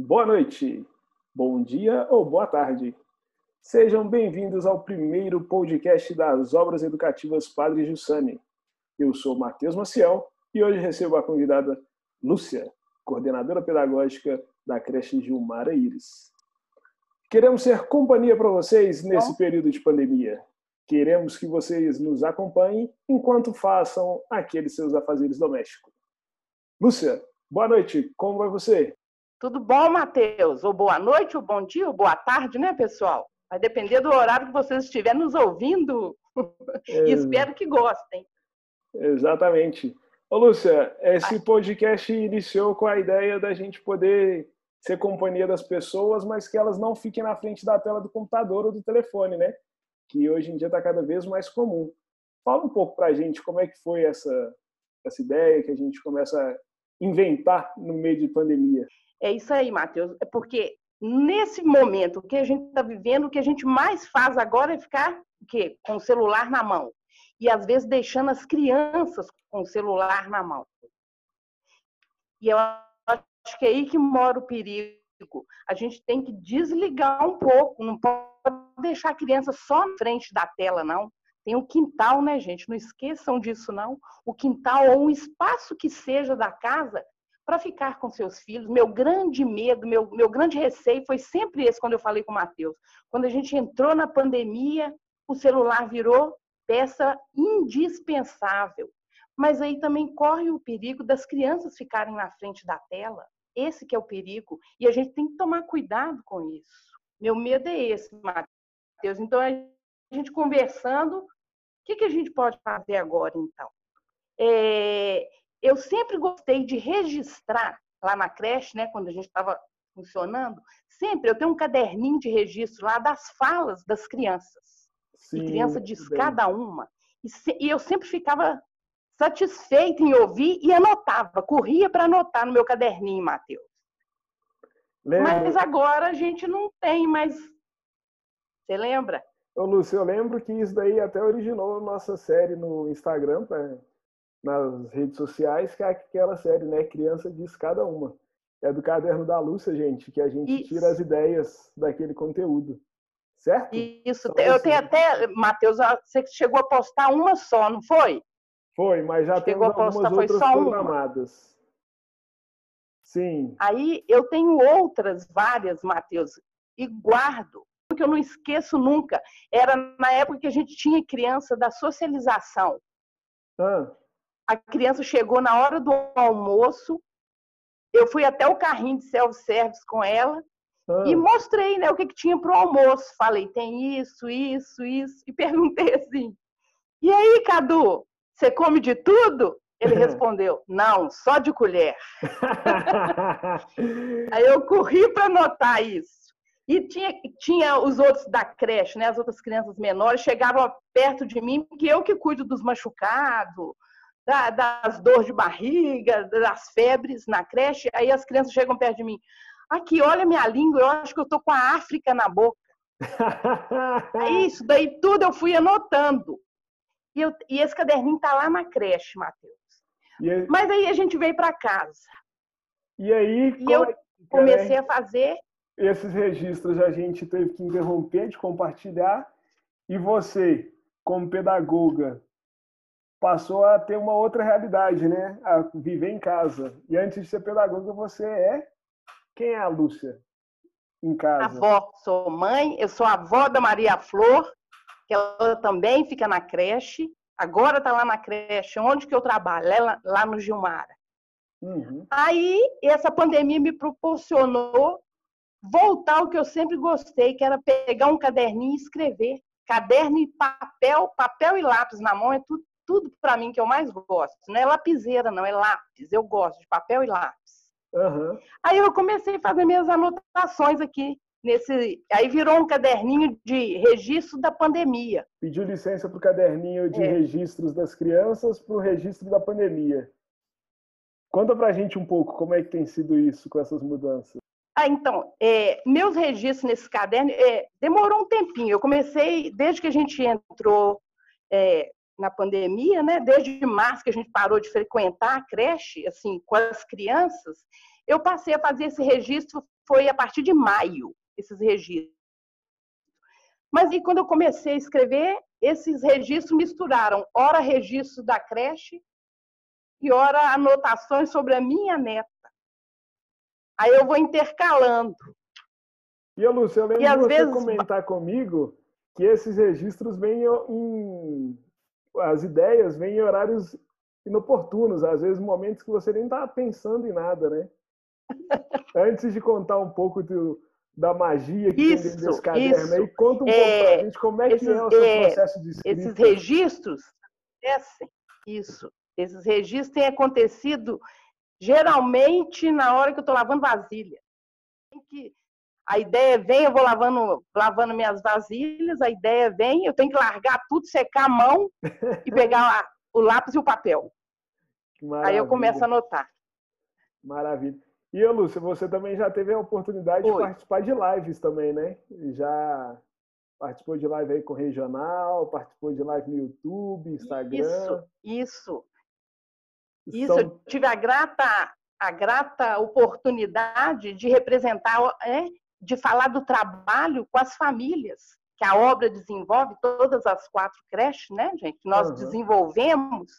boa noite, bom dia ou boa tarde. Sejam bem-vindos ao primeiro podcast das Obras Educativas Padre Jussani. Eu sou Matheus Maciel e hoje recebo a convidada Lúcia, coordenadora pedagógica da creche Gilmara Iris. Queremos ser companhia para vocês nesse período de pandemia. Queremos que vocês nos acompanhem enquanto façam aqueles seus afazeres domésticos. Lúcia, boa noite, como vai você? Tudo bom, Matheus? Ou boa noite, ou bom dia, ou boa tarde, né, pessoal? Vai depender do horário que vocês estiverem nos ouvindo. É... E espero que gostem. Exatamente. Ô, Lúcia, esse podcast iniciou com a ideia da gente poder ser companhia das pessoas, mas que elas não fiquem na frente da tela do computador ou do telefone, né? Que hoje em dia está cada vez mais comum. Fala um pouco para a gente como é que foi essa, essa ideia que a gente começa a inventar no meio de pandemia. É isso aí, Matheus. É porque nesse momento que a gente está vivendo, o que a gente mais faz agora é ficar o quê? com o celular na mão. E às vezes deixando as crianças com o celular na mão. E eu acho que é aí que mora o perigo. A gente tem que desligar um pouco, não pode deixar a criança só na frente da tela, não. Tem o quintal, né, gente? Não esqueçam disso, não. O quintal ou um espaço que seja da casa para ficar com seus filhos. Meu grande medo, meu, meu grande receio foi sempre esse quando eu falei com o Matheus. Quando a gente entrou na pandemia, o celular virou peça indispensável. Mas aí também corre o perigo das crianças ficarem na frente da tela. Esse que é o perigo. E a gente tem que tomar cuidado com isso. Meu medo é esse, Matheus. Então, a gente conversando, o que, que a gente pode fazer agora, então? É, eu sempre gostei de registrar lá na creche, né, quando a gente estava funcionando, sempre eu tenho um caderninho de registro lá das falas das crianças. Sim, e criança diz bem. cada uma. E, se, e eu sempre ficava satisfeita em ouvir e anotava, corria para anotar no meu caderninho, Matheus. Mas agora a gente não tem mais. Você lembra? Ô, Lúcio, eu lembro que isso daí até originou nossa série no Instagram, pra, nas redes sociais, que é aquela série, né? Criança diz cada uma. É do caderno da Lúcia, gente, que a gente isso. tira as ideias daquele conteúdo. Certo? Isso. Só eu tenho até, Matheus, você chegou a postar uma só, não foi? Foi, mas já chegou temos algumas postar, outras programadas. Uma. Sim. Aí eu tenho outras, várias, Matheus, e guardo, porque eu não esqueço nunca. Era na época que a gente tinha criança da socialização. Ah. A criança chegou na hora do almoço, eu fui até o carrinho de self-service com ela ah. e mostrei né, o que, que tinha para o almoço. Falei, tem isso, isso, isso. E perguntei assim, e aí, Cadu, você come de tudo? Ele respondeu: Não, só de colher. Aí eu corri para anotar isso. E tinha, tinha os outros da creche, né? As outras crianças menores chegavam perto de mim, que eu que cuido dos machucados, da, das dores de barriga, das febres na creche. Aí as crianças chegam perto de mim. Aqui, olha minha língua, eu acho que eu tô com a África na boca. é isso, daí tudo eu fui anotando. E, eu, e esse caderninho tá lá na creche, Matheus. Aí... Mas aí a gente veio para casa. E aí e eu é comecei a fazer. Esses registros a gente teve que interromper de compartilhar. E você, como pedagoga, passou a ter uma outra realidade, né? A viver em casa. E antes de ser pedagoga, você é. Quem é a Lúcia em casa? Avó, sou mãe, eu sou avó da Maria Flor, que ela também fica na creche agora está lá na creche, onde que eu trabalho, é lá, lá no Gilmara. Uhum. Aí, essa pandemia me proporcionou voltar ao que eu sempre gostei, que era pegar um caderninho e escrever. Caderno e papel, papel e lápis na mão é tudo, tudo para mim que eu mais gosto. Não é lapiseira, não, é lápis. Eu gosto de papel e lápis. Uhum. Aí eu comecei a fazer minhas anotações aqui nesse. Aí virou um caderninho de registro da pandemia. Pediu licença para o caderninho de é. registros das crianças para o registro da pandemia. Conta para a gente um pouco como é que tem sido isso com essas mudanças. Ah, então, é, meus registros nesse caderno é, demorou um tempinho. Eu comecei desde que a gente entrou é, na pandemia, né? Desde março que a gente parou de frequentar a creche, assim, com as crianças, eu passei a fazer esse registro foi a partir de maio, esses registros. Mas e quando eu comecei a escrever, esses registros misturaram, ora registro da creche e ora anotações sobre a minha neta. Aí eu vou intercalando. E, Lúcia, eu lembro de você vezes... comentar comigo que esses registros vêm em. As ideias vêm em horários inoportunos, às vezes momentos que você nem está pensando em nada, né? Antes de contar um pouco do, da magia que isso, tem desse caderno, isso. aí conta um é, pouco pra gente como é que é o seu é, processo de escrita. Esses registros, isso, esses registros têm acontecido geralmente na hora que eu estou lavando vasilha. Que a ideia vem, eu vou lavando, lavando minhas vasilhas, a ideia vem, eu tenho que largar tudo, secar a mão e pegar o lápis e o papel. Aí eu começo a anotar. Maravilha. E, Lúcia, você também já teve a oportunidade Oi. de participar de lives também, né? Já participou de live aí com regional, participou de live no YouTube, Instagram. Isso, isso. Isso, São... eu tive a grata, a grata oportunidade de representar, é, de falar do trabalho com as famílias que a obra desenvolve, todas as quatro creches, né, gente? Nós uhum. desenvolvemos.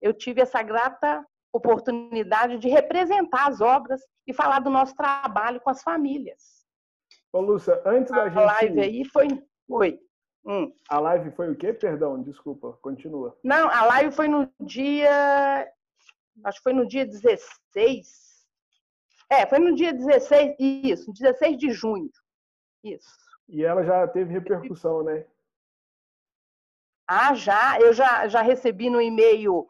Eu tive essa grata oportunidade de representar as obras e falar do nosso trabalho com as famílias. Ô, Lúcia, antes da a gente... A live aí foi... Foi. Hum. A live foi o quê? Perdão, desculpa, continua. Não, a live foi no dia... Acho que foi no dia 16. É, foi no dia 16, isso, 16 de junho. Isso. E ela já teve repercussão, né? Ah, já. Eu já, já recebi no e-mail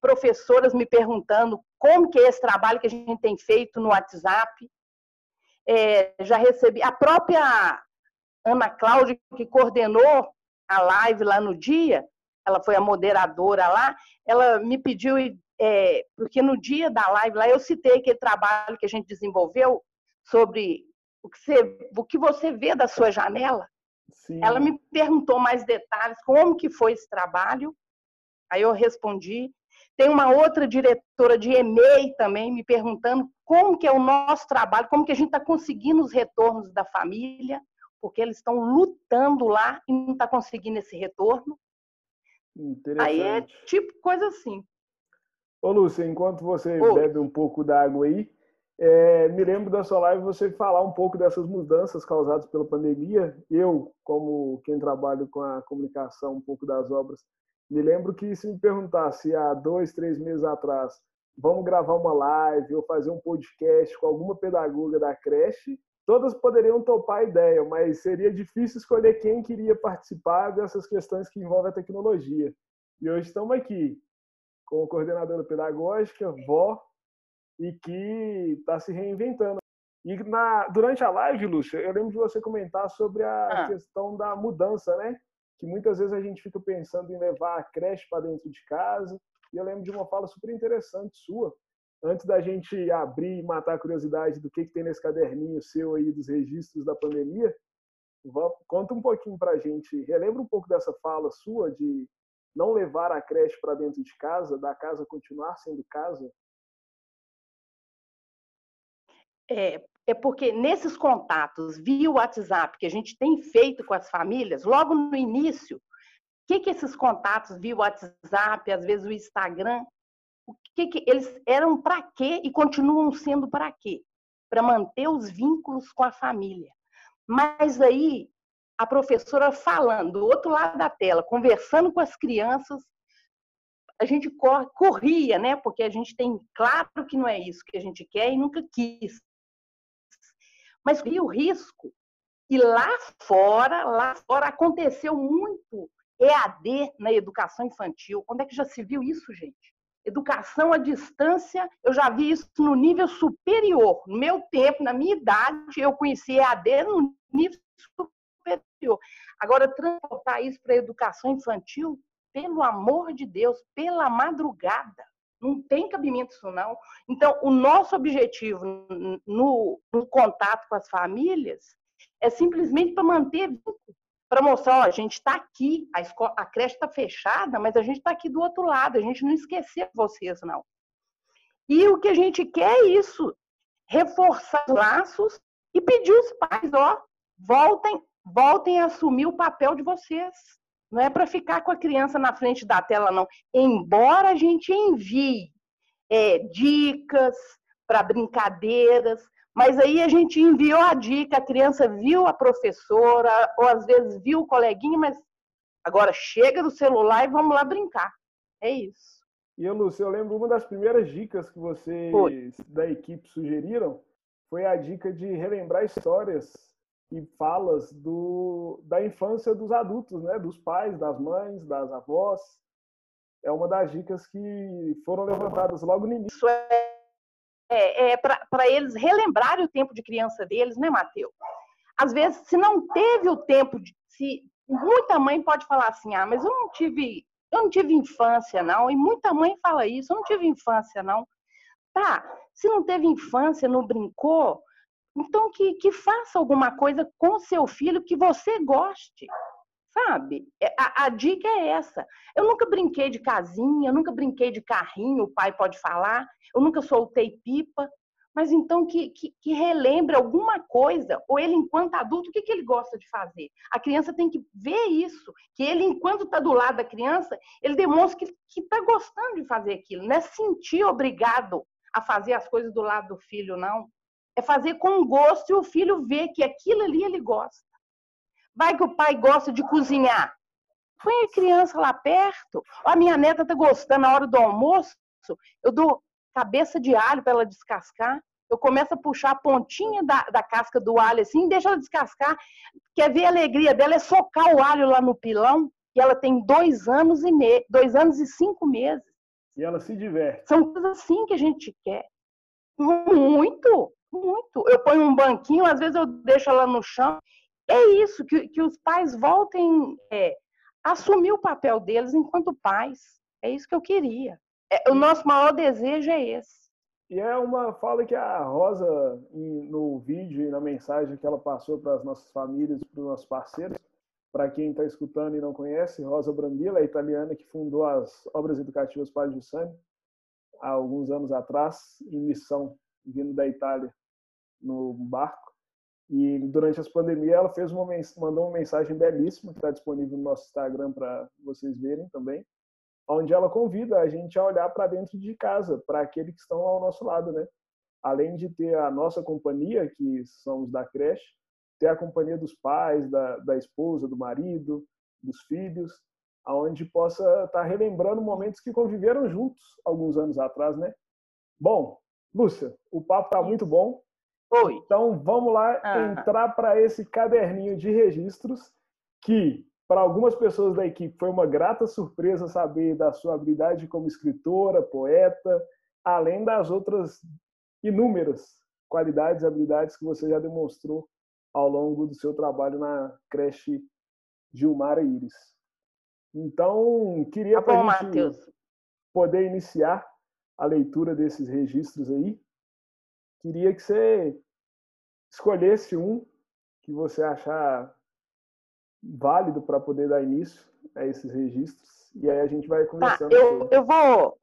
professoras me perguntando como que é esse trabalho que a gente tem feito no WhatsApp. É, já recebi a própria Ana Cláudia, que coordenou a live lá no dia, ela foi a moderadora lá, ela me pediu, é, porque no dia da live lá eu citei aquele trabalho que a gente desenvolveu sobre o que você, o que você vê da sua janela. Sim. Ela me perguntou mais detalhes, como que foi esse trabalho. Aí eu respondi. Tem uma outra diretora de EMEI também me perguntando como que é o nosso trabalho, como que a gente está conseguindo os retornos da família, porque eles estão lutando lá e não está conseguindo esse retorno. Aí é tipo coisa assim. Ô, Lúcia, enquanto você Oi. bebe um pouco d'água aí, é, me lembro da sua live você falar um pouco dessas mudanças causadas pela pandemia. Eu, como quem trabalha com a comunicação, um pouco das obras, me lembro que se me perguntasse há dois, três meses atrás, vamos gravar uma live ou fazer um podcast com alguma pedagoga da creche, todas poderiam topar a ideia, mas seria difícil escolher quem queria participar dessas questões que envolvem a tecnologia. E hoje estamos aqui com a coordenadora pedagógica, vó, e que está se reinventando. E na, durante a live, Lúcia, eu lembro de você comentar sobre a ah. questão da mudança, né? que muitas vezes a gente fica pensando em levar a creche para dentro de casa. E eu lembro de uma fala super interessante sua, antes da gente abrir e matar a curiosidade do que, que tem nesse caderninho seu aí dos registros da pandemia, conta um pouquinho para a gente, relembra um pouco dessa fala sua de não levar a creche para dentro de casa, da casa continuar sendo casa. É, é porque nesses contatos via WhatsApp que a gente tem feito com as famílias, logo no início, o que, que esses contatos via WhatsApp, às vezes o Instagram, o que, que eles eram para quê e continuam sendo para quê? Para manter os vínculos com a família. Mas aí a professora falando do outro lado da tela, conversando com as crianças, a gente corria, né? Porque a gente tem claro que não é isso que a gente quer e nunca quis mas vi o risco. E lá fora, lá fora aconteceu muito EAD na educação infantil. Quando é que já se viu isso, gente? Educação à distância, eu já vi isso no nível superior. No meu tempo, na minha idade, eu conheci EAD no nível superior. Agora, transportar isso para a educação infantil, pelo amor de Deus, pela madrugada. Não tem cabimento isso, não. Então, o nosso objetivo no, no contato com as famílias é simplesmente para manter para mostrar, ó, a gente está aqui, a, escola, a creche está fechada, mas a gente está aqui do outro lado, a gente não esqueceu vocês, não. E o que a gente quer é isso, reforçar os laços e pediu os pais, ó, voltem, voltem a assumir o papel de vocês. Não é para ficar com a criança na frente da tela, não. Embora a gente envie é, dicas para brincadeiras, mas aí a gente enviou a dica, a criança viu a professora, ou às vezes viu o coleguinha, mas agora chega do celular e vamos lá brincar. É isso. E eu, eu lembro uma das primeiras dicas que vocês foi. da equipe sugeriram foi a dica de relembrar histórias e falas do, da infância dos adultos, né? dos pais, das mães, das avós. É uma das dicas que foram levantadas logo no início. Isso é, é, é para eles relembrarem o tempo de criança deles, né, Matheus? Às vezes, se não teve o tempo, de, se muita mãe pode falar assim, ah, mas eu não tive, eu não tive infância, não. E muita mãe fala isso, eu não tive infância, não. Tá, se não teve infância, não brincou, então, que, que faça alguma coisa com seu filho que você goste, sabe? É, a, a, dica é essa. Eu nunca brinquei de casinha, eu nunca brinquei de carrinho, o pai pode falar, eu nunca soltei pipa, mas então que, que, que relembre alguma coisa, ou ele, enquanto adulto, o que, que ele gosta de fazer? A criança tem que ver isso, que ele, enquanto está do lado da criança, ele demonstra que está gostando de fazer aquilo, não é sentir obrigado a fazer as coisas do lado do filho, não é fazer com gosto e o filho ver que aquilo ali ele gosta. Vai que o pai gosta de cozinhar. Põe a criança lá perto. a minha neta está gostando na hora do almoço. Eu dou cabeça de alho para ela descascar. Eu começo a puxar a pontinha da, da casca do alho assim, deixa ela descascar. Quer ver a alegria dela? É socar o alho lá no pilão. E ela tem dois anos e me... dois anos e cinco meses. E ela se diverte. São coisas assim que a gente quer. Muito. Muito. Eu ponho um banquinho, às vezes eu deixo ela no chão. É isso, que, que os pais voltem é, a assumir o papel deles enquanto pais. É isso que eu queria. É, o nosso maior desejo é esse. E é uma fala que a Rosa, no vídeo e na mensagem que ela passou para as nossas famílias, para os nossos parceiros, para quem está escutando e não conhece, Rosa Brambilla, a italiana que fundou as obras educativas Padre Giussani, há alguns anos atrás, em missão, vindo da Itália no barco. E durante as pandemias ela fez uma mandou uma mensagem belíssima que está disponível no nosso Instagram para vocês verem também, onde ela convida a gente a olhar para dentro de casa, para aqueles que estão ao nosso lado, né? Além de ter a nossa companhia, que somos da creche, ter a companhia dos pais, da, da esposa, do marido, dos filhos, aonde possa estar tá relembrando momentos que conviveram juntos alguns anos atrás, né? Bom, Lúcia, o papo está muito bom. Oi. Então vamos lá ah. entrar para esse caderninho de registros que para algumas pessoas da equipe foi uma grata surpresa saber da sua habilidade como escritora, poeta, além das outras inúmeras qualidades e habilidades que você já demonstrou ao longo do seu trabalho na creche Gilmar e Iris. Então, queria tá para a gente Mateus. poder iniciar a leitura desses registros aí, queria que você escolhesse um que você achar válido para poder dar início a esses registros e aí a gente vai tá, conversando. Tá, eu, eu vou.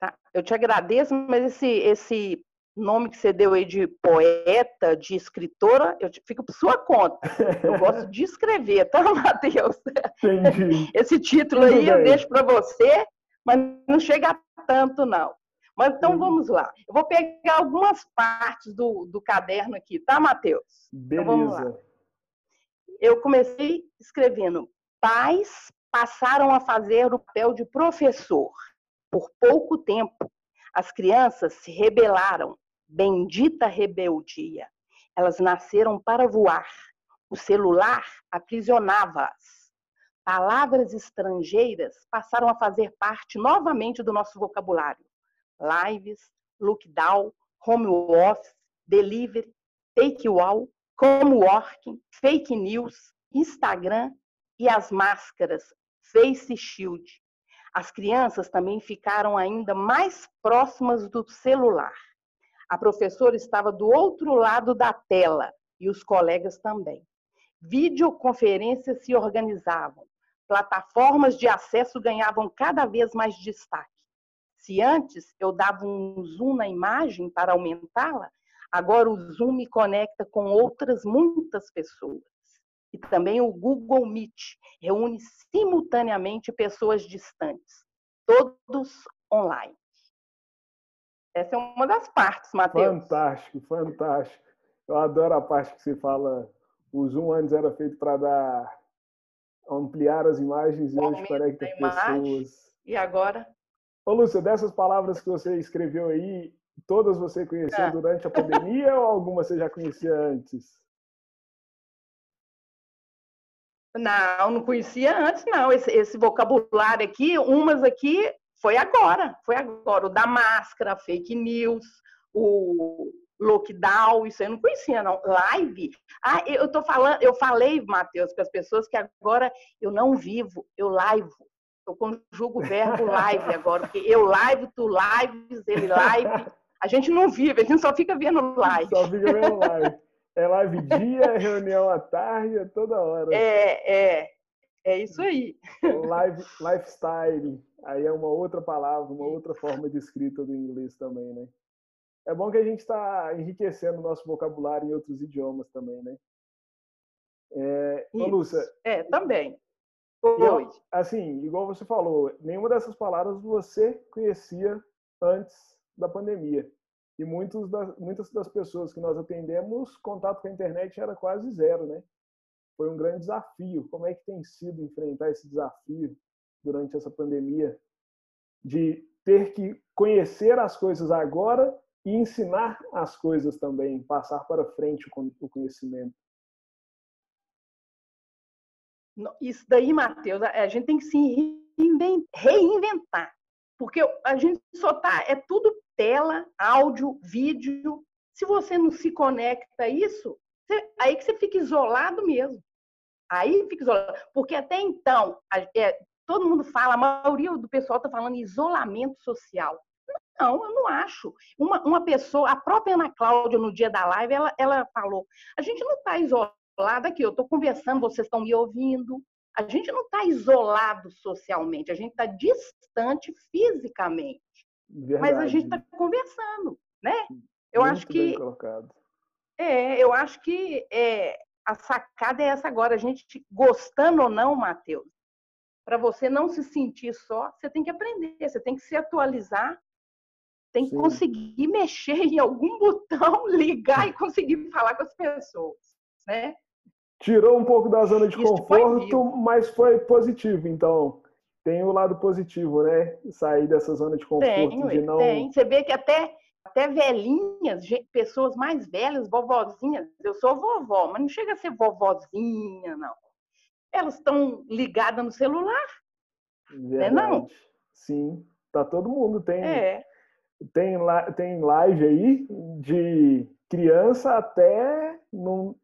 Tá, eu te agradeço, mas esse, esse nome que você deu aí de poeta, de escritora, eu fico por sua conta. Eu gosto de escrever, tá, Matheus? Entendi. Esse título Tudo aí bem. eu deixo para você, mas não chega a tanto, não. Mas então uhum. vamos lá. Eu vou pegar algumas partes do, do caderno aqui, tá, Matheus? Beleza. Então, vamos lá. Eu comecei escrevendo: pais passaram a fazer o papel de professor. Por pouco tempo, as crianças se rebelaram. Bendita rebeldia. Elas nasceram para voar. O celular aprisionava-as. Palavras estrangeiras passaram a fazer parte novamente do nosso vocabulário lives, lockdown, home office, delivery, take wall, working, fake news, Instagram e as máscaras Face Shield. As crianças também ficaram ainda mais próximas do celular. A professora estava do outro lado da tela e os colegas também. Videoconferências se organizavam. Plataformas de acesso ganhavam cada vez mais destaque. Se antes eu dava um zoom na imagem para aumentá-la, Agora o Zoom me conecta com outras muitas pessoas. E também o Google Meet reúne simultaneamente pessoas distantes, todos online. Essa é uma das partes, Matheus. Fantástico, fantástico. Eu adoro a parte que você fala. O Zoom antes era feito para dar ampliar as imagens e hoje conecta pessoas. E agora? Ô, Lúcia, dessas palavras que você escreveu aí, todas você conheceu é. durante a pandemia ou alguma você já conhecia antes? Não, não conhecia antes, não. Esse, esse vocabulário aqui, umas aqui foi agora, foi agora. O da máscara, fake news, o lockdown, isso eu não conhecia, não. Live? Ah, eu tô falando, eu falei, Matheus, para as pessoas que agora eu não vivo, eu live. Eu conjugo o verbo live agora, porque eu live, tu lives, ele live. A gente não vive, a gente só fica vendo live. Só fica vendo live. É live dia, é reunião à tarde, é toda hora. É, é. É isso aí. Live, lifestyle. Aí é uma outra palavra, uma outra forma de escrita do inglês também, né? É bom que a gente está enriquecendo o nosso vocabulário em outros idiomas também, né? É, ô, Lúcia. É, também. Eu, assim, igual você falou, nenhuma dessas palavras você conhecia antes da pandemia. E muitos das, muitas das pessoas que nós atendemos, contato com a internet era quase zero, né? Foi um grande desafio. Como é que tem sido enfrentar esse desafio durante essa pandemia de ter que conhecer as coisas agora e ensinar as coisas também, passar para frente o conhecimento? Isso daí, Matheus, a gente tem que se reinventar, porque a gente só tá, é tudo tela, áudio, vídeo. Se você não se conecta a isso, aí que você fica isolado mesmo. Aí fica isolado. Porque até então, é, todo mundo fala, a maioria do pessoal está falando isolamento social. Não, eu não acho. Uma, uma pessoa, a própria Ana Cláudia, no dia da live, ela, ela falou: a gente não está isolado aqui, eu estou conversando, vocês estão me ouvindo. A gente não está isolado socialmente, a gente está distante fisicamente. Verdade. Mas a gente está conversando, né? Eu Muito acho que. É, eu acho que é, a sacada é essa agora. A gente, gostando ou não, Matheus, para você não se sentir só, você tem que aprender, você tem que se atualizar, tem que Sim. conseguir mexer em algum botão, ligar e conseguir falar com as pessoas, né? Tirou um pouco da zona de Isso conforto, mas foi positivo, então tem o lado positivo, né? Sair dessa zona de conforto, tem, de não. Tem. Você vê que até, até velhinhas, pessoas mais velhas, vovozinhas, eu sou vovó, mas não chega a ser vovozinha, não. Elas estão ligadas no celular. Verdade. Né, não? Sim, tá todo mundo tem. É. Tem, tem live aí de criança até. Não,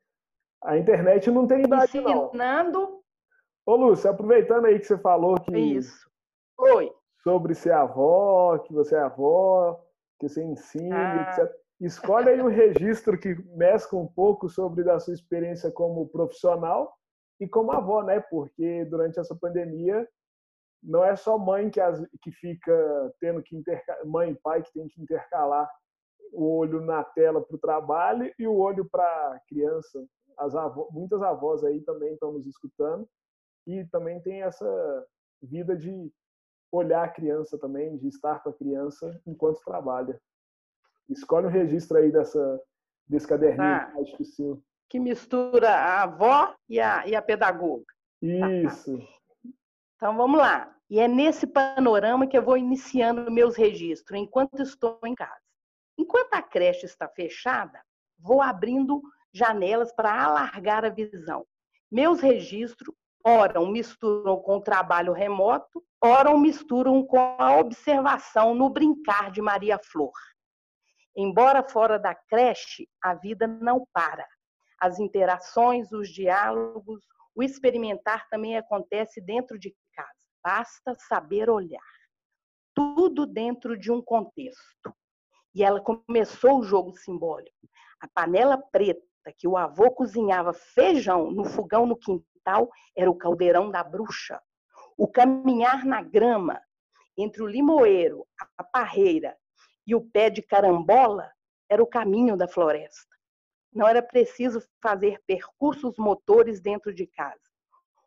a internet não tem idade, Ensinando não. Ô, Lúcia, aproveitando aí que você falou que. Isso. Oi. Sobre ser avó, que você é avó, que você ensina, ah. etc. Escolhe aí um registro que mescla um pouco sobre da sua experiência como profissional e como avó, né? Porque durante essa pandemia não é só mãe que, as, que fica tendo que intercalar, mãe e pai que tem que intercalar o olho na tela para o trabalho e o olho para a criança. As avó, muitas avós aí também estão nos escutando e também tem essa vida de olhar a criança também, de estar com a criança enquanto trabalha. Escolhe um registro aí dessa, desse caderninho ah, mágico seu. Que mistura a avó e a, e a pedagoga. Isso. Então vamos lá. E é nesse panorama que eu vou iniciando meus registros enquanto estou em casa. Enquanto a creche está fechada, vou abrindo janelas para alargar a visão. Meus registros ora misturam com o trabalho remoto, ora misturam com a observação no brincar de Maria Flor. Embora fora da creche, a vida não para. As interações, os diálogos, o experimentar também acontece dentro de casa. Basta saber olhar. Tudo dentro de um contexto. E ela começou o jogo simbólico. A panela preta que o avô cozinhava feijão no fogão no quintal era o caldeirão da bruxa. O caminhar na grama entre o limoeiro, a parreira e o pé de carambola era o caminho da floresta. Não era preciso fazer percursos motores dentro de casa.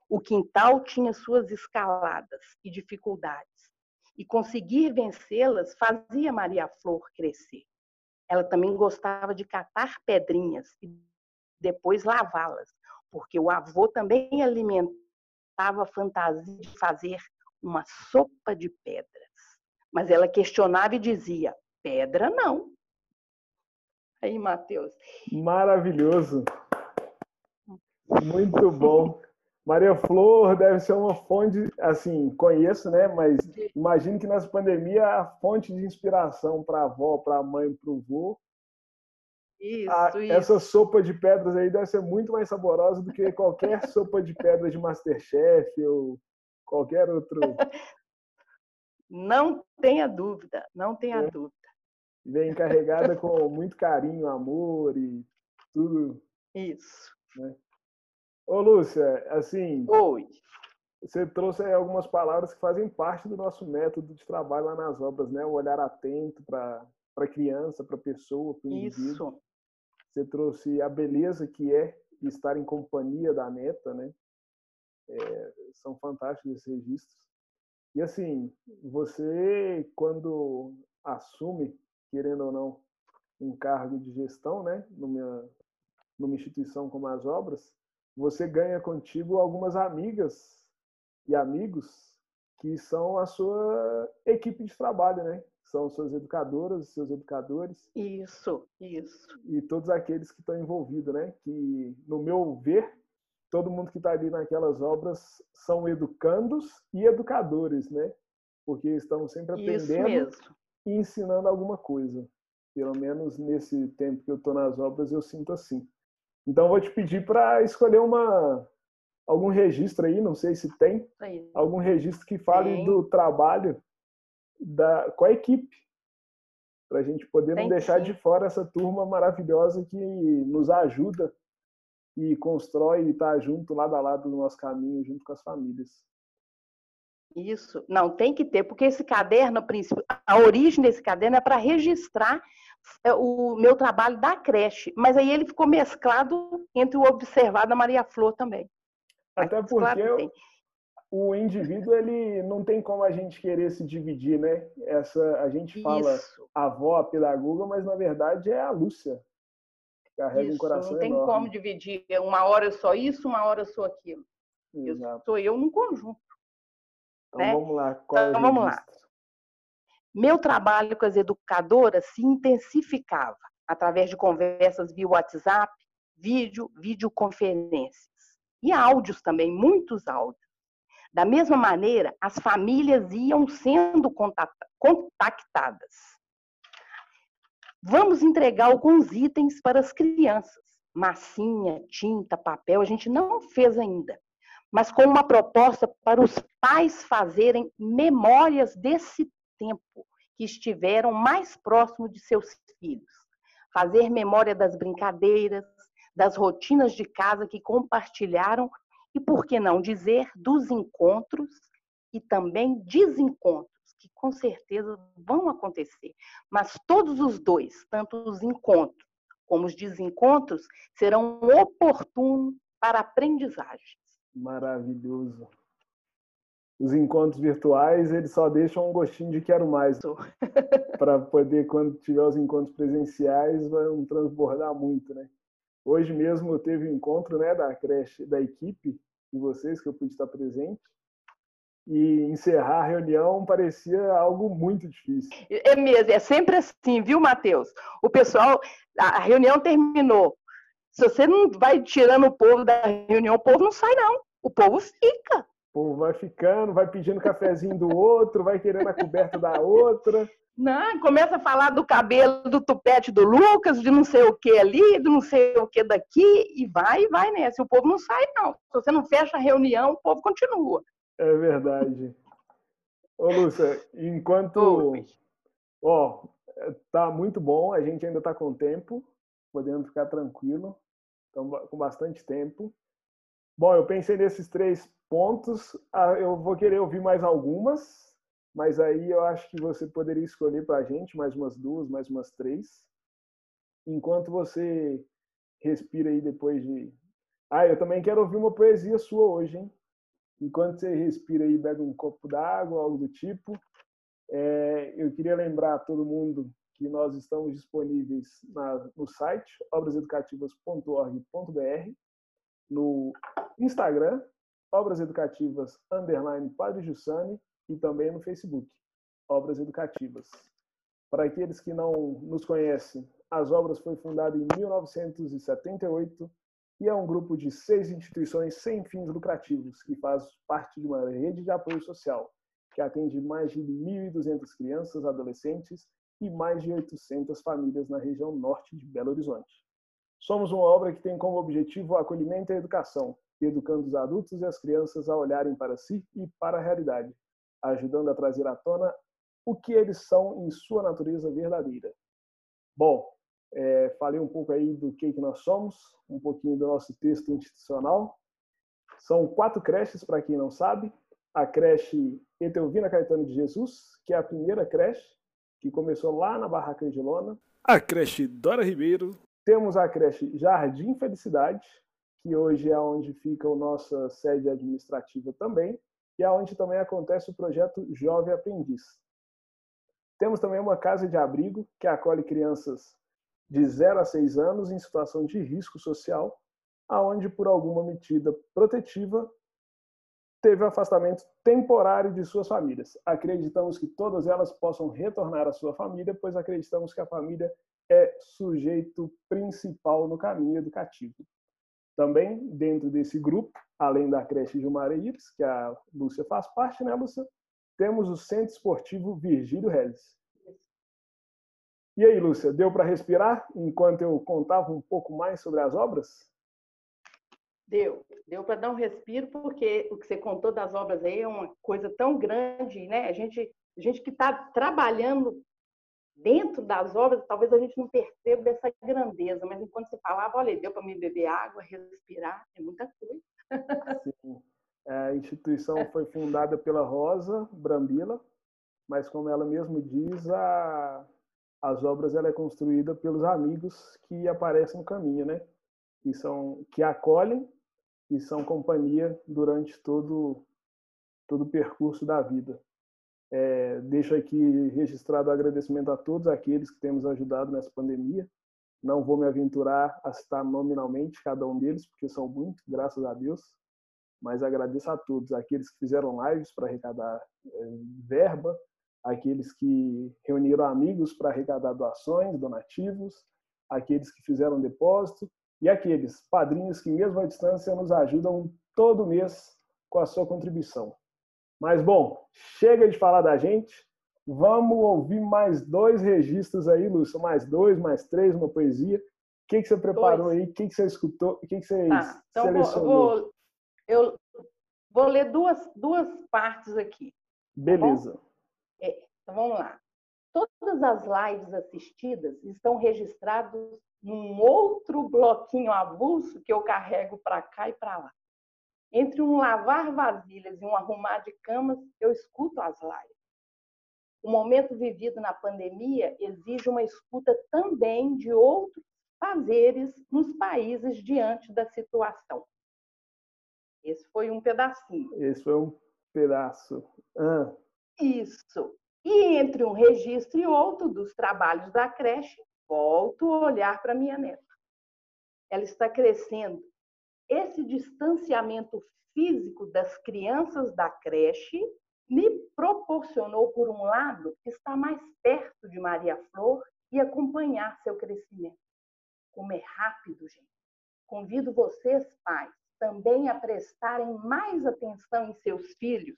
O quintal tinha suas escaladas e dificuldades, e conseguir vencê-las fazia Maria Flor crescer. Ela também gostava de catar pedrinhas e depois lavá-las, porque o avô também alimentava a fantasia de fazer uma sopa de pedras. Mas ela questionava e dizia: pedra não. Aí, Matheus. Maravilhoso. Muito bom. Maria Flor deve ser uma fonte, assim, conheço, né? Mas imagino que nessa pandemia a fonte de inspiração para a avó, para a mãe, para o vô. Isso, a, isso. Essa sopa de pedras aí deve ser muito mais saborosa do que qualquer sopa de pedras de Masterchef ou qualquer outro. Não tenha dúvida, não tenha é. dúvida. Vem carregada com muito carinho, amor e tudo. Isso. Né? Ô, Lúcia, assim. Oi. Você trouxe algumas palavras que fazem parte do nosso método de trabalho lá nas obras, né? O olhar atento para a criança, para a pessoa, para o indivíduo. Isso. Você trouxe a beleza que é estar em companhia da neta, né? É, são fantásticos esses registros. E assim, você quando assume, querendo ou não, um cargo de gestão, né, numa, numa instituição como as obras, você ganha contigo algumas amigas e amigos que são a sua equipe de trabalho, né? São suas educadoras, seus educadores. Isso, isso. E todos aqueles que estão envolvidos, né? Que, no meu ver, todo mundo que está ali naquelas obras são educandos e educadores, né? Porque estão sempre aprendendo e ensinando alguma coisa. Pelo menos nesse tempo que eu estou nas obras, eu sinto assim. Então, vou te pedir para escolher uma algum registro aí, não sei se tem, algum registro que fale tem. do trabalho da, com a equipe, para a gente poder tem, não deixar sim. de fora essa turma maravilhosa que nos ajuda e constrói e está junto, lado a lado do nosso caminho, junto com as famílias. Isso, não, tem que ter, porque esse caderno, a origem desse caderno é para registrar é, o meu trabalho da creche, mas aí ele ficou mesclado entre o observado da Maria Flor também. Até porque o indivíduo ele não tem como a gente querer se dividir, né? Essa a gente fala Isso. avó, a pedagoga, mas na verdade é a Lúcia. Carrega isso, um coração não tem enorme. como dividir. Uma hora eu sou isso, uma hora eu sou aquilo. Exato. Eu sou eu num conjunto. Então né? vamos lá. Qual então vamos lá. Meu trabalho com as educadoras se intensificava através de conversas via WhatsApp, vídeo, videoconferências e áudios também, muitos áudios. Da mesma maneira, as famílias iam sendo contactadas. Vamos entregar alguns itens para as crianças. Massinha, tinta, papel, a gente não fez ainda mas com uma proposta para os pais fazerem memórias desse tempo que estiveram mais próximo de seus filhos. Fazer memória das brincadeiras, das rotinas de casa que compartilharam e, por que não dizer, dos encontros e também desencontros, que com certeza vão acontecer. Mas todos os dois, tanto os encontros como os desencontros, serão oportunos para aprendizagem maravilhoso. Os encontros virtuais, eles só deixam um gostinho de quero mais. para poder, quando tiver os encontros presenciais, vão transbordar muito, né? Hoje mesmo teve um encontro né, da creche, da equipe de vocês, que eu pude estar presente. E encerrar a reunião parecia algo muito difícil. É mesmo, é sempre assim, viu, Matheus? O pessoal, a reunião terminou. Se você não vai tirando o povo da reunião, o povo não sai, não. O povo fica. O povo vai ficando, vai pedindo cafezinho do outro, vai querendo a coberta da outra. Não, começa a falar do cabelo do tupete do Lucas, de não sei o que ali, de não sei o que daqui, e vai, e vai nessa. O povo não sai, não. Se você não fecha a reunião, o povo continua. É verdade. Ô, Lúcia, enquanto. Ó, tá muito bom, a gente ainda tá com tempo, podemos ficar tranquilo, estamos com bastante tempo. Bom, eu pensei nesses três pontos. Ah, eu vou querer ouvir mais algumas, mas aí eu acho que você poderia escolher para a gente mais umas duas, mais umas três. enquanto você respira aí depois de. Ah, eu também quero ouvir uma poesia sua hoje, hein? Enquanto você respira aí, bebe um copo d'água, algo do tipo. É, eu queria lembrar a todo mundo que nós estamos disponíveis na, no site obraseducativas.org.br, no Instagram, Obras Educativas underline Padre Jussani e também no Facebook, Obras Educativas. Para aqueles que não nos conhecem, as obras foi fundada em 1978 e é um grupo de seis instituições sem fins lucrativos que faz parte de uma rede de apoio social que atende mais de 1.200 crianças, adolescentes e mais de 800 famílias na região norte de Belo Horizonte. Somos uma obra que tem como objetivo o acolhimento e a educação, educando os adultos e as crianças a olharem para si e para a realidade, ajudando a trazer à tona o que eles são em sua natureza verdadeira. Bom, é, falei um pouco aí do que, que nós somos, um pouquinho do nosso texto institucional. São quatro creches, para quem não sabe. A creche Etelvina Caetano de Jesus, que é a primeira creche, que começou lá na Barraca Angelona. A creche Dora Ribeiro. Temos a creche Jardim Felicidade, que hoje é onde fica a nossa sede administrativa também, e é onde também acontece o projeto Jovem Aprendiz. Temos também uma casa de abrigo, que acolhe crianças de 0 a 6 anos em situação de risco social, aonde por alguma medida protetiva teve afastamento temporário de suas famílias. Acreditamos que todas elas possam retornar à sua família, pois acreditamos que a família é sujeito principal no caminho educativo. Também, dentro desse grupo, além da creche Gilmar Eires, que a Lúcia faz parte, né, Lúcia? Temos o Centro Esportivo Virgílio Reis. E aí, Lúcia, deu para respirar enquanto eu contava um pouco mais sobre as obras? Deu, deu para dar um respiro, porque o que você contou das obras aí é uma coisa tão grande, né? A gente, a gente que está trabalhando dentro das obras, talvez a gente não perceba essa grandeza, mas enquanto você falava, olha, deu para me beber água, respirar, é muita coisa. Sim. É, a instituição foi fundada pela Rosa Brambila, mas como ela mesma diz, a, as obras ela é construída pelos amigos que aparecem no caminho, né? Que são que acolhem e são companhia durante todo, todo o percurso da vida. É, deixo aqui registrado o agradecimento a todos aqueles que temos ajudado nessa pandemia. Não vou me aventurar a citar nominalmente cada um deles, porque são muitos, graças a Deus. Mas agradeço a todos, aqueles que fizeram lives para arrecadar é, verba, aqueles que reuniram amigos para arrecadar doações, donativos, aqueles que fizeram depósito e aqueles padrinhos que, mesmo à distância, nos ajudam todo mês com a sua contribuição. Mas, bom, chega de falar da gente. Vamos ouvir mais dois registros aí, Lúcio. Mais dois, mais três, uma poesia. O que, que você preparou dois. aí? O que, que você escutou? O que, que você tá, então selecionou? Vou, eu vou ler duas, duas partes aqui. Tá Beleza. Tá é, então, vamos lá. Todas as lives assistidas estão registradas num outro bloquinho avulso que eu carrego para cá e para lá. Entre um lavar vasilhas e um arrumar de camas, eu escuto as lives. O momento vivido na pandemia exige uma escuta também de outros fazeres nos países diante da situação. Esse foi um pedacinho. Esse foi um pedaço. Ah. Isso. E entre um registro e outro dos trabalhos da creche, volto a olhar para minha neta. Ela está crescendo. Esse distanciamento físico das crianças da creche me proporcionou, por um lado, estar mais perto de Maria Flor e acompanhar seu crescimento. Como é rápido, gente. Convido vocês, pais, também a prestarem mais atenção em seus filhos.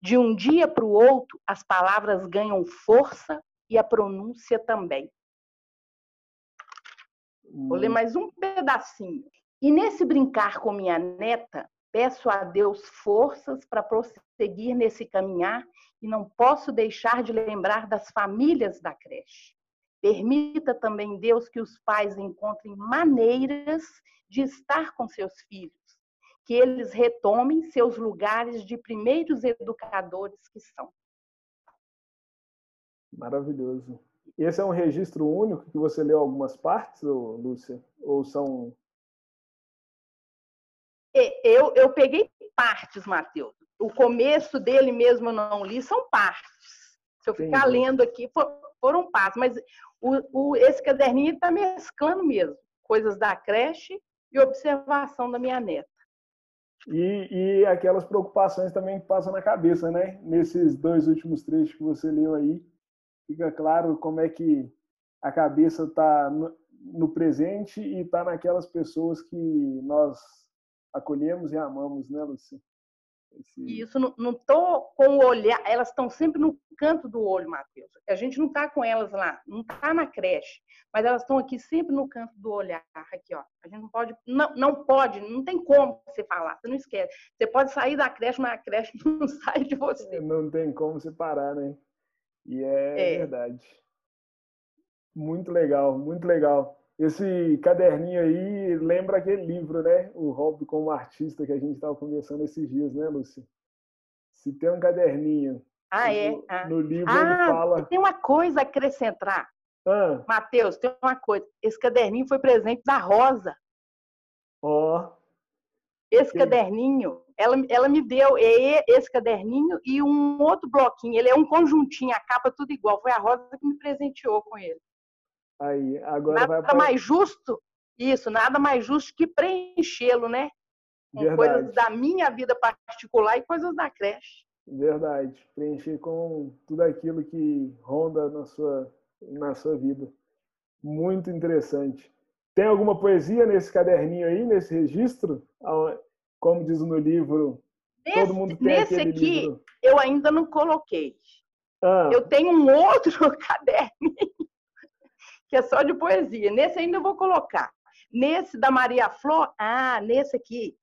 De um dia para o outro, as palavras ganham força e a pronúncia também. Vou ler hum. mais um pedacinho. E nesse brincar com minha neta, peço a Deus forças para prosseguir nesse caminhar e não posso deixar de lembrar das famílias da creche. Permita também, Deus, que os pais encontrem maneiras de estar com seus filhos, que eles retomem seus lugares de primeiros educadores que são. Maravilhoso. esse é um registro único que você leu algumas partes, Lúcia? Ou são. Eu, eu peguei partes, Matheus. O começo dele mesmo eu não li, são partes. Se eu ficar Entendi. lendo aqui, foram partes. Mas o, o, esse caderninho está mesclando mesmo coisas da creche e observação da minha neta. E, e aquelas preocupações também que passam na cabeça, né? Nesses dois últimos trechos que você leu aí, fica claro como é que a cabeça está no, no, presente e está naquelas pessoas que nós acolhemos e amamos, né, Lucia? Esse... Isso, não, tô com o olhar, elas estão sempre no canto do olho, Matheus. A gente não está com elas lá, não está na creche, mas elas estão aqui sempre no canto do olhar, aqui, ó. A gente não pode, não, não pode, não tem como você falar, você não esquece. Você pode sair da creche, mas a creche não sai de você. Não tem como separar, né? E é, é. verdade. Muito legal, muito legal. Esse caderninho aí lembra aquele livro, né? O Hobby como artista que a gente estava conversando esses dias, né, Lúcia? Se tem um caderninho. Ah, é? No, ah. no livro ah, ele fala. Tem uma coisa a acrescentar. Ah. Matheus, tem uma coisa. Esse caderninho foi presente da Rosa. Ó. Oh. Esse que... caderninho, ela, ela me deu esse caderninho e um outro bloquinho. Ele é um conjuntinho, a capa tudo igual. Foi a Rosa que me presenteou com ele. Aí, agora nada vai mais justo, isso, nada mais justo que preenchê-lo, né? Com Verdade. coisas da minha vida particular e coisas da creche. Verdade. Preencher com tudo aquilo que ronda na sua, na sua vida. Muito interessante. Tem alguma poesia nesse caderninho aí, nesse registro? Como diz no livro, nesse, todo mundo tem nesse aqui, livro. eu ainda não coloquei. Ah. Eu tenho um outro caderninho que é só de poesia. Nesse ainda eu vou colocar. Nesse da Maria Flor, ah, nesse aqui,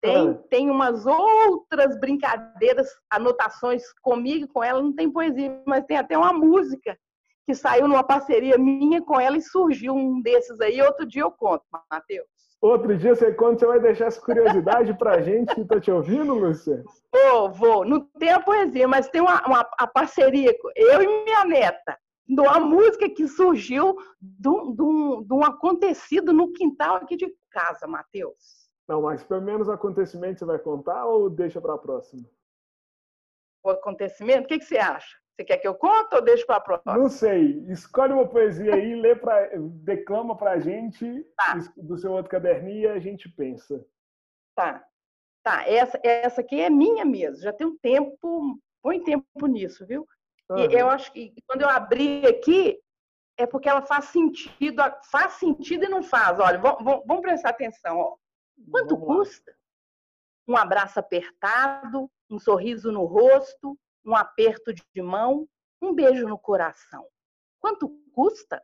tem, ah. tem umas outras brincadeiras, anotações comigo com ela, não tem poesia, mas tem até uma música que saiu numa parceria minha com ela e surgiu um desses aí. Outro dia eu conto, Matheus. Outro dia você conta, você vai deixar essa curiosidade pra gente que está te ouvindo, Lúcia? Vou, vou. Não tem a poesia, mas tem uma, uma a parceria, eu e minha neta de uma música que surgiu de um, acontecido no quintal aqui de casa, Matheus. Não, mas pelo menos o acontecimento você vai contar ou deixa para a próxima? O acontecimento? O que, que você acha? Você quer que eu conte ou deixo para a próxima? Não sei. Escolhe uma poesia aí, lê pra, declama para a gente tá. do seu outro caderninho e a gente pensa. Tá. Tá, essa, essa aqui é minha mesmo. Já tem um tempo, põe tempo nisso, viu? Uhum. E eu acho que quando eu abri aqui, é porque ela faz sentido, faz sentido e não faz. Olha, vamos, prestar atenção. Ó. Quanto custa? Um abraço apertado, um sorriso no rosto, um aperto de mão, um beijo no coração. Quanto custa?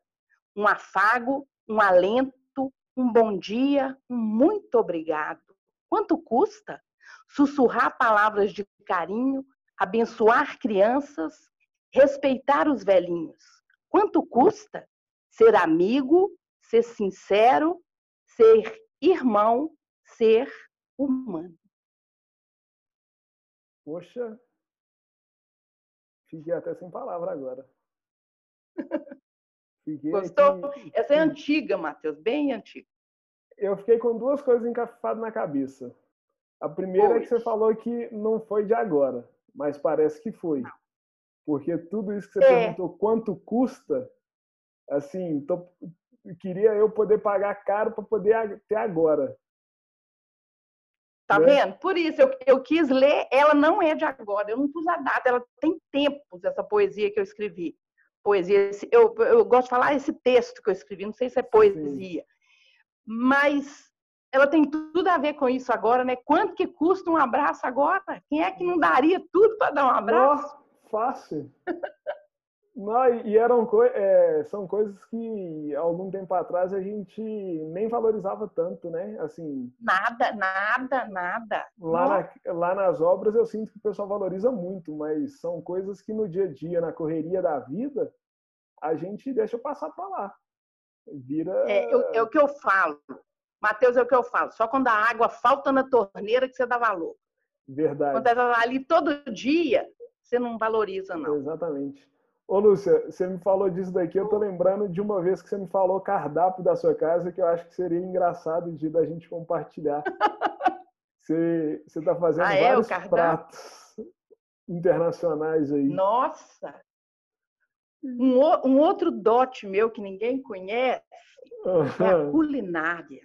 Um afago, um alento, um bom dia, um muito obrigado. Quanto custa? Sussurrar palavras de carinho, abençoar crianças, respeitar os velhinhos. Quanto custa ser amigo, ser sincero, ser irmão, ser humano? Poxa, fiquei até sem palavra agora. Fiquei Gostou? Aqui... Essa é antiga, Matheus, bem antiga. Eu fiquei com duas coisas encafadas na cabeça. A primeira Poxa. é que você falou que não foi de agora, mas parece que foi. Não. Porque tudo isso que você é. perguntou, quanto custa, assim, tô, queria eu poder pagar caro para poder ter agora. Tá né? vendo? Por isso, eu, eu quis ler, ela não é de agora, eu não pus a data, ela tem tempos, essa poesia que eu escrevi. Poesia, eu, eu gosto de falar esse texto que eu escrevi, não sei se é poesia, Sim. mas ela tem tudo a ver com isso agora, né? Quanto que custa um abraço agora? Quem é que não daria tudo para dar um abraço? Fácil. Não, e eram é, são coisas que algum tempo atrás a gente nem valorizava tanto, né? Assim. Nada, nada, nada. Lá, na, lá nas obras eu sinto que o pessoal valoriza muito, mas são coisas que no dia a dia, na correria da vida, a gente deixa passar para lá. Vira. É, eu, é o que eu falo. Matheus, é o que eu falo. Só quando a água falta na torneira que você dá valor. Verdade. Quando ela tá ali todo dia, você não valoriza, não. Exatamente. Ô, Lúcia, você me falou disso daqui, eu tô lembrando de uma vez que você me falou cardápio da sua casa, que eu acho que seria engraçado de da gente compartilhar. Você, você tá fazendo ah, é, vários pratos internacionais aí. Nossa! Um, um, outro dote meu que ninguém conhece uhum. é a culinária.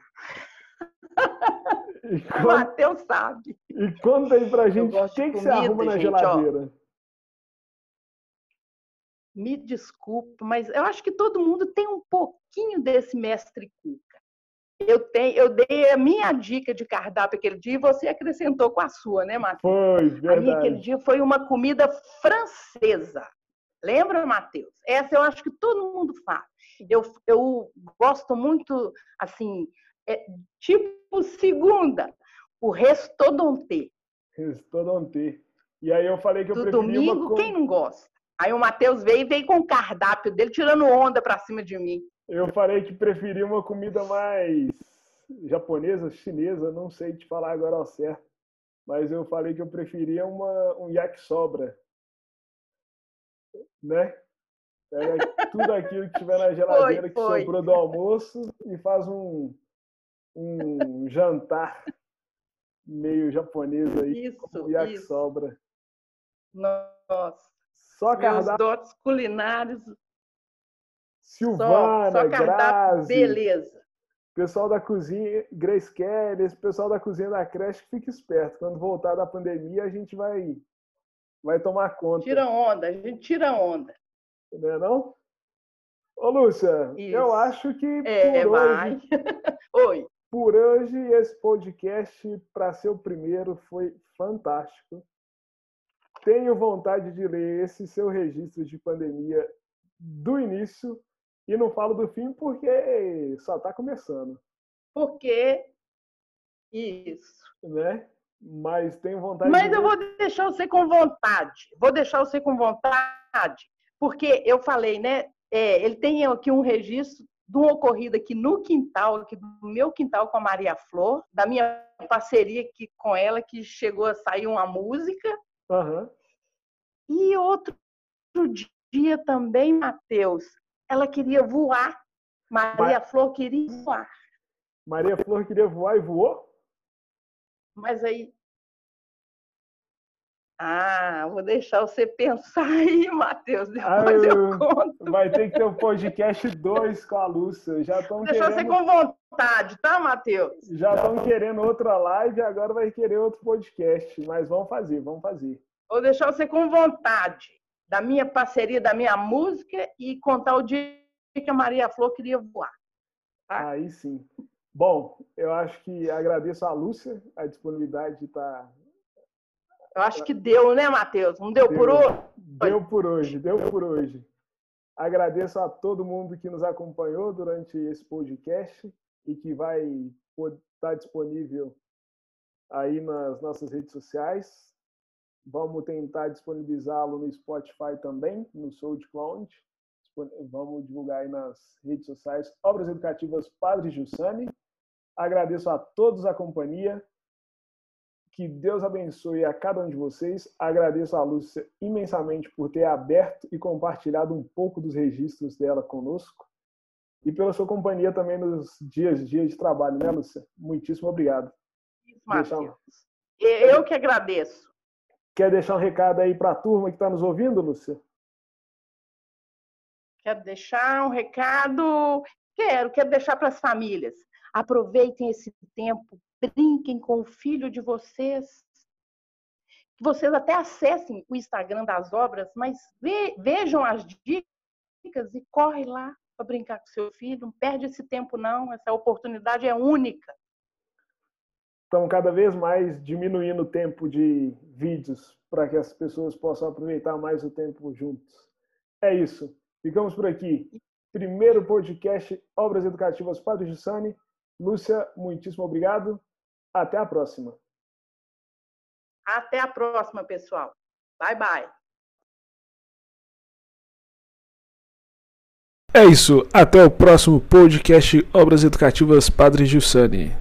O Matheus sabe. E conta aí pra gente o que, que você arruma na gente, geladeira. Ó, me desculpe, mas eu acho que todo mundo tem um pouquinho desse mestre Cuca. Eu, tenho, eu dei a minha dica de cardápio aquele dia e você acrescentou com a sua, né, Matheus? Foi, verdade. A minha aquele dia foi uma comida francesa. Lembra, Matheus? Essa eu acho que todo mundo faz. Eu, eu gosto muito, assim, é, tipo segunda, o restauranté. Restauranté. E aí eu falei que eu Do preferia domingo, uma... quem não gosta? Aí o Matheus veio e veio com o cardápio dele, tirando onda pra cima de mim. Eu falei que preferia uma comida mais japonesa, chinesa, não sei te falar agora ao certo. Mas eu falei que eu preferia uma, um yakisobra. Né? Pega tudo aquilo que tiver na geladeira foi, que foi. sobrou do almoço e faz um, um jantar meio japonês aí, isso, com yakisobra. Nossa. Só cardápio. Meus dotes culinários. Silvana, só, só cardápio, Grazi, beleza. Pessoal da cozinha, Grace Kelly, esse pessoal da cozinha da creche, fica esperto. Quando voltar da pandemia, a gente vai, vai tomar conta. Tira onda, a gente tira onda. Não é não? Ô, Lúcia, Isso. eu acho que é, por vai. hoje... Oi. Por hoje, esse podcast, para ser o primeiro, foi fantástico tenho vontade de ler esse seu registro de pandemia do início e não falo do fim porque só está começando. Porque isso. Né? Mas tenho vontade Mas de eu vou deixar você com vontade. Vou deixar você com vontade, porque eu falei, né? É, ele tem aqui um registro de uma ocorrida aqui no quintal, aqui do meu quintal com a Maria Flor, da minha parceria aqui com ela, que chegou a sair uma música, Uhum. E outro dia também, Mateus, ela queria voar. Maria Flor queria voar. Maria Flor queria voar e voou? Mas aí. Ah, vou deixar você pensar aí, Matheus. Depois ah, eu, eu conto. Vai ter que ter o um podcast 2 com a Lúcia. Já Deixa querendo... você com vontade, tá, Matheus? Já estão querendo outra live, agora vai querer outro podcast. Mas vamos fazer, vamos fazer. Vou deixar você com vontade da minha parceria, da minha música e contar o dia que a Maria Flor queria voar. Tá? Aí sim. Bom, eu acho que agradeço a Lúcia a disponibilidade de estar. Tá eu acho que deu, né, Matheus? Não deu, deu por hoje? Deu por hoje, deu por hoje. Agradeço a todo mundo que nos acompanhou durante esse podcast e que vai estar tá disponível aí nas nossas redes sociais. Vamos tentar disponibilizá-lo no Spotify também, no SoundCloud. Vamos divulgar aí nas redes sociais Obras Educativas Padre Jussani. Agradeço a todos a companhia. Que Deus abençoe a cada um de vocês. Agradeço a Lúcia imensamente por ter aberto e compartilhado um pouco dos registros dela conosco. E pela sua companhia também nos dias dias de trabalho, né, Lúcia? Muitíssimo obrigado. Isso, Deixar... Eu que agradeço. Quer deixar um recado aí para a turma que está nos ouvindo, Lúcia? Quero deixar um recado. Quero, quero deixar para as famílias. Aproveitem esse tempo, brinquem com o filho de vocês. Que vocês até acessem o Instagram das obras, mas vejam as dicas e corre lá para brincar com seu filho. Não perde esse tempo, não. Essa oportunidade é única estão cada vez mais diminuindo o tempo de vídeos para que as pessoas possam aproveitar mais o tempo juntos. É isso. Ficamos por aqui. Primeiro podcast Obras Educativas Padre Jussani. Lúcia, muitíssimo obrigado. Até a próxima. Até a próxima, pessoal. Bye, bye. É isso. Até o próximo podcast Obras Educativas Padre Jussani.